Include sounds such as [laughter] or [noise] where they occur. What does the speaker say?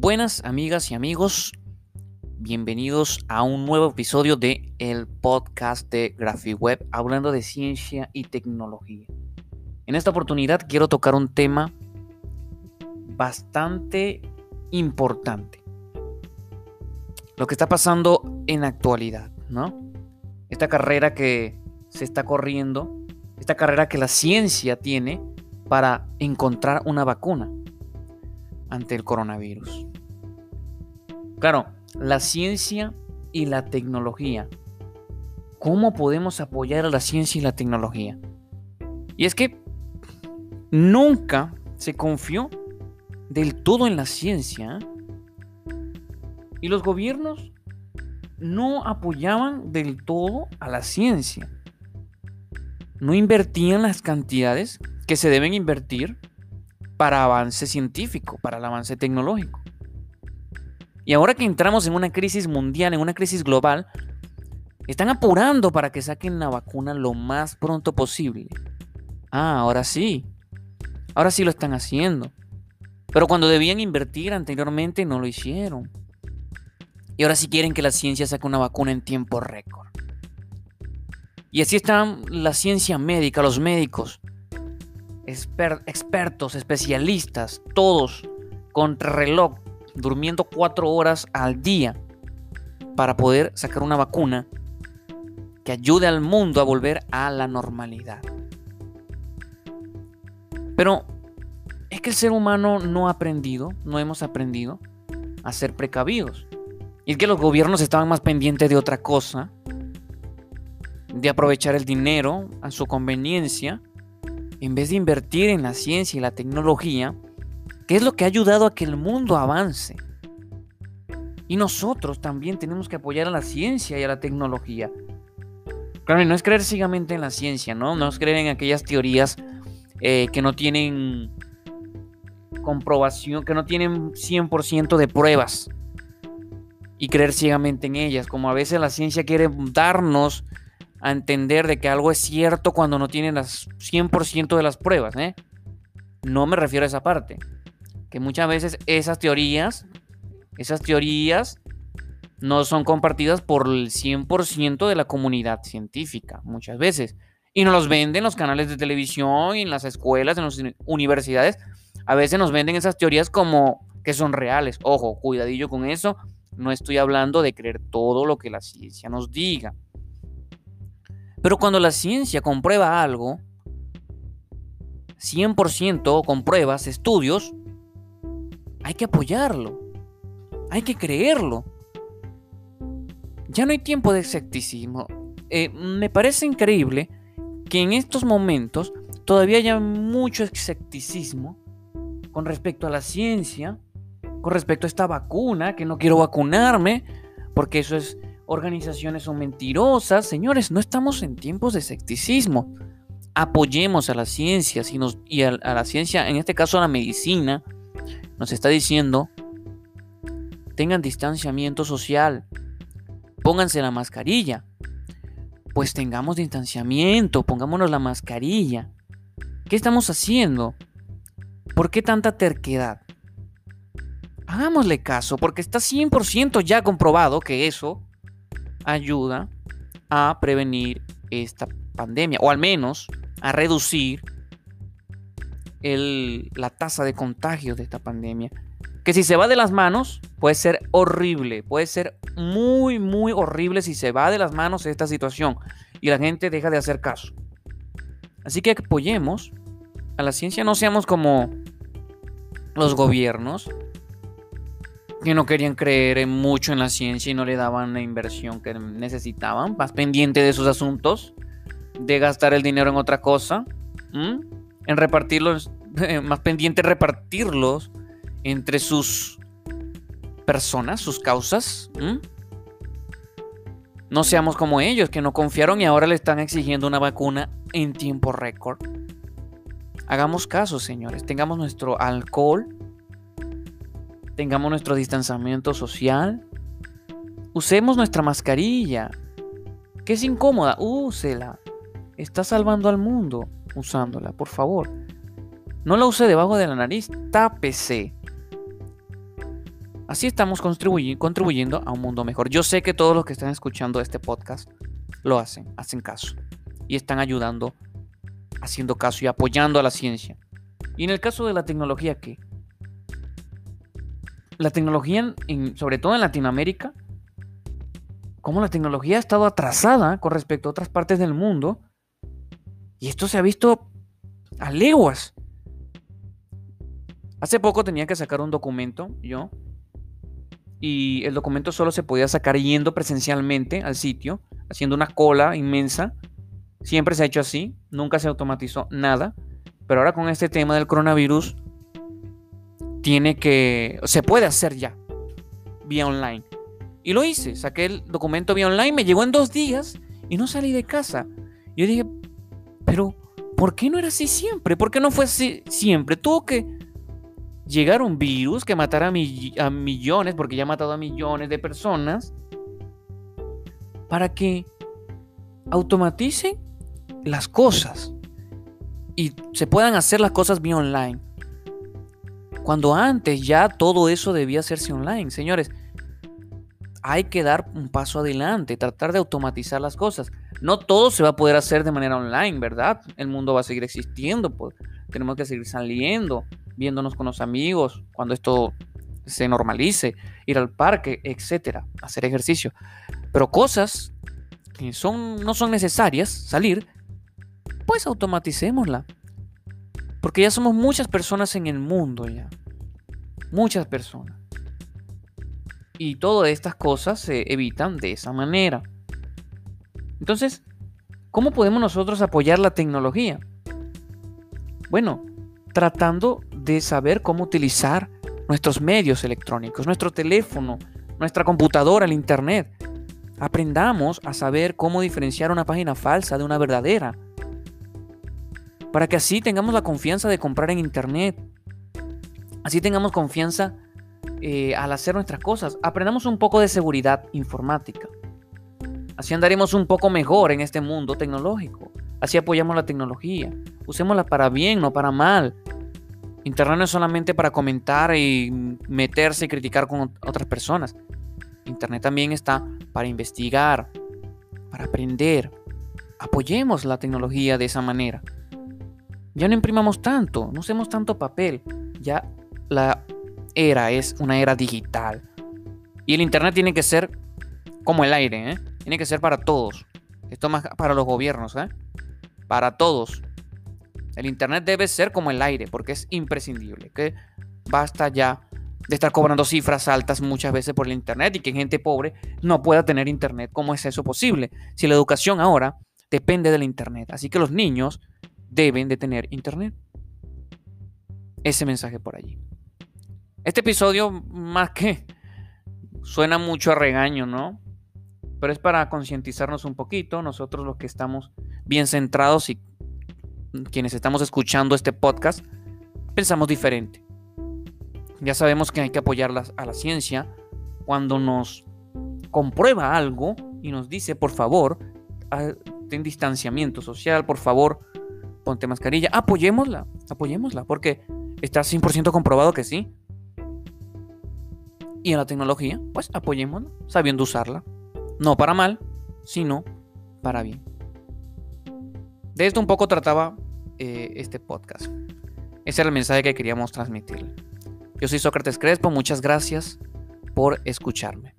Buenas amigas y amigos, bienvenidos a un nuevo episodio de el podcast de GraphicWeb hablando de ciencia y tecnología. En esta oportunidad quiero tocar un tema bastante importante. Lo que está pasando en la actualidad, ¿no? Esta carrera que se está corriendo, esta carrera que la ciencia tiene para encontrar una vacuna ante el coronavirus. Claro, la ciencia y la tecnología. ¿Cómo podemos apoyar a la ciencia y la tecnología? Y es que nunca se confió del todo en la ciencia. ¿eh? Y los gobiernos no apoyaban del todo a la ciencia. No invertían las cantidades que se deben invertir para avance científico, para el avance tecnológico. Y ahora que entramos en una crisis mundial, en una crisis global, están apurando para que saquen la vacuna lo más pronto posible. Ah, ahora sí. Ahora sí lo están haciendo. Pero cuando debían invertir anteriormente no lo hicieron. Y ahora sí quieren que la ciencia saque una vacuna en tiempo récord. Y así están la ciencia médica, los médicos, expertos, especialistas, todos contra reloj, durmiendo cuatro horas al día para poder sacar una vacuna que ayude al mundo a volver a la normalidad. Pero es que el ser humano no ha aprendido, no hemos aprendido a ser precavidos. Y es que los gobiernos estaban más pendientes de otra cosa, de aprovechar el dinero a su conveniencia en vez de invertir en la ciencia y la tecnología, que es lo que ha ayudado a que el mundo avance. Y nosotros también tenemos que apoyar a la ciencia y a la tecnología. Claro, no es creer ciegamente en la ciencia, ¿no? No es creer en aquellas teorías eh, que no tienen comprobación, que no tienen 100% de pruebas. Y creer ciegamente en ellas, como a veces la ciencia quiere darnos a entender de que algo es cierto cuando no tienen las 100% de las pruebas. ¿eh? No me refiero a esa parte. Que muchas veces esas teorías, esas teorías no son compartidas por el 100% de la comunidad científica, muchas veces. Y nos los venden los canales de televisión, en las escuelas, en las universidades. A veces nos venden esas teorías como que son reales. Ojo, cuidadillo con eso. No estoy hablando de creer todo lo que la ciencia nos diga. Pero cuando la ciencia comprueba algo, 100% con pruebas, estudios, hay que apoyarlo. Hay que creerlo. Ya no hay tiempo de escepticismo. Eh, me parece increíble que en estos momentos todavía haya mucho escepticismo con respecto a la ciencia, con respecto a esta vacuna, que no quiero vacunarme, porque eso es organizaciones son mentirosas. Señores, no estamos en tiempos de escepticismo. Apoyemos a la ciencia y a, la ciencia, en este caso a la medicina, nos está diciendo, tengan distanciamiento social, pónganse la mascarilla. Pues tengamos distanciamiento, pongámonos la mascarilla. ¿Qué estamos haciendo? ¿Por qué tanta terquedad? Hagámosle caso, porque está 100% ya comprobado que eso ayuda a prevenir esta pandemia, o al menos a reducir la tasa de contagio de esta pandemia. Que si se va de las manos, puede ser horrible, puede ser muy, muy horrible si se va de las manos esta situación y la gente deja de hacer caso. Así que apoyemos a la ciencia, no seamos como los gobiernos que no querían creer mucho en la ciencia y no le daban la inversión que necesitaban, más pendiente de sus asuntos, de gastar el dinero en otra cosa, en repartirlos, [laughs] más pendiente repartirlos entre sus personas, sus causas. No seamos como ellos, que no confiaron y ahora le están exigiendo una vacuna en tiempo récord. Hagamos caso, señores. Tengamos nuestro alcohol tengamos nuestro distanciamiento social, usemos nuestra mascarilla, que es incómoda, úsela. Está salvando al mundo usándola, por favor. No la use debajo de la nariz, tápese. Así estamos contribuyendo a un mundo mejor. Yo sé que todos los que están escuchando este podcast lo hacen, hacen caso y están ayudando, haciendo caso y apoyando a la ciencia. Y en el caso de la tecnología, ¿qué? La tecnología, sobre todo en Latinoamérica, como la tecnología ha estado atrasada con respecto a otras partes del mundo, y esto se ha visto a leguas. Hace poco tenía que sacar un documento, yo, y el documento solo se podía sacar yendo presencialmente al sitio, haciendo una cola inmensa. Siempre se ha hecho así, nunca se automatizó nada, pero ahora con este tema del coronavirus tiene que se puede hacer ya vía online. Y lo hice, saqué el documento vía online, me llegó en dos días y no salí de casa. Yo dije, pero ¿por qué no era así siempre? ¿Por qué no fue así siempre? Tuvo que llegar un virus que matara a, millones, porque ya ha matado a millones de personas, para que automatice las cosas y se puedan hacer las cosas bien online. Cuando antes ya todo eso debía hacerse online. Señores, hay que dar un paso adelante, tratar de automatizar las cosas. No todo se va a poder hacer de manera online, ¿verdad? El mundo va a seguir existiendo, pues. tenemos que seguir saliendo, viéndonos con los amigos, cuando esto se normalice, ir al parque, etcétera, hacer ejercicio. Pero cosas que son, no son necesarias salir, pues automaticémosla. Porque ya somos muchas personas en el mundo ya. Muchas personas. Y todas estas cosas se evitan de esa manera. Entonces, ¿cómo podemos nosotros apoyar la tecnología? Bueno, tratando de saber cómo utilizar nuestros medios electrónicos, nuestro teléfono, nuestra computadora, el Internet. Aprendamos a saber cómo diferenciar una página falsa de una verdadera. Para que así tengamos la confianza de comprar en Internet. Así tengamos confianza eh, al hacer nuestras cosas. Aprendamos un poco de seguridad informática. Así andaremos un poco mejor en este mundo tecnológico. Así apoyamos la tecnología. Usémosla para bien, no para mal. Internet no es solamente para comentar y meterse y criticar con otras personas. Internet también está para investigar, para aprender. Apoyemos la tecnología de esa manera. Ya no imprimamos tanto, no usemos tanto papel. Ya la era es una era digital. Y el Internet tiene que ser como el aire, ¿eh? tiene que ser para todos. Esto más para los gobiernos, ¿eh? para todos. El Internet debe ser como el aire, porque es imprescindible. Que basta ya de estar cobrando cifras altas muchas veces por el Internet y que gente pobre no pueda tener Internet. ¿Cómo es eso posible? Si la educación ahora depende del Internet. Así que los niños deben de tener Internet. Ese mensaje por allí. Este episodio, más que suena mucho a regaño, ¿no? Pero es para concientizarnos un poquito, nosotros los que estamos bien centrados y quienes estamos escuchando este podcast, pensamos diferente. Ya sabemos que hay que apoyar a la ciencia cuando nos comprueba algo y nos dice, por favor, ten distanciamiento social, por favor, ponte mascarilla, apoyémosla, apoyémosla, porque está 100% comprobado que sí. Y en la tecnología, pues apoyémosla, sabiendo usarla. No para mal, sino para bien. De esto un poco trataba eh, este podcast. Ese era el mensaje que queríamos transmitir. Yo soy Sócrates Crespo, muchas gracias por escucharme.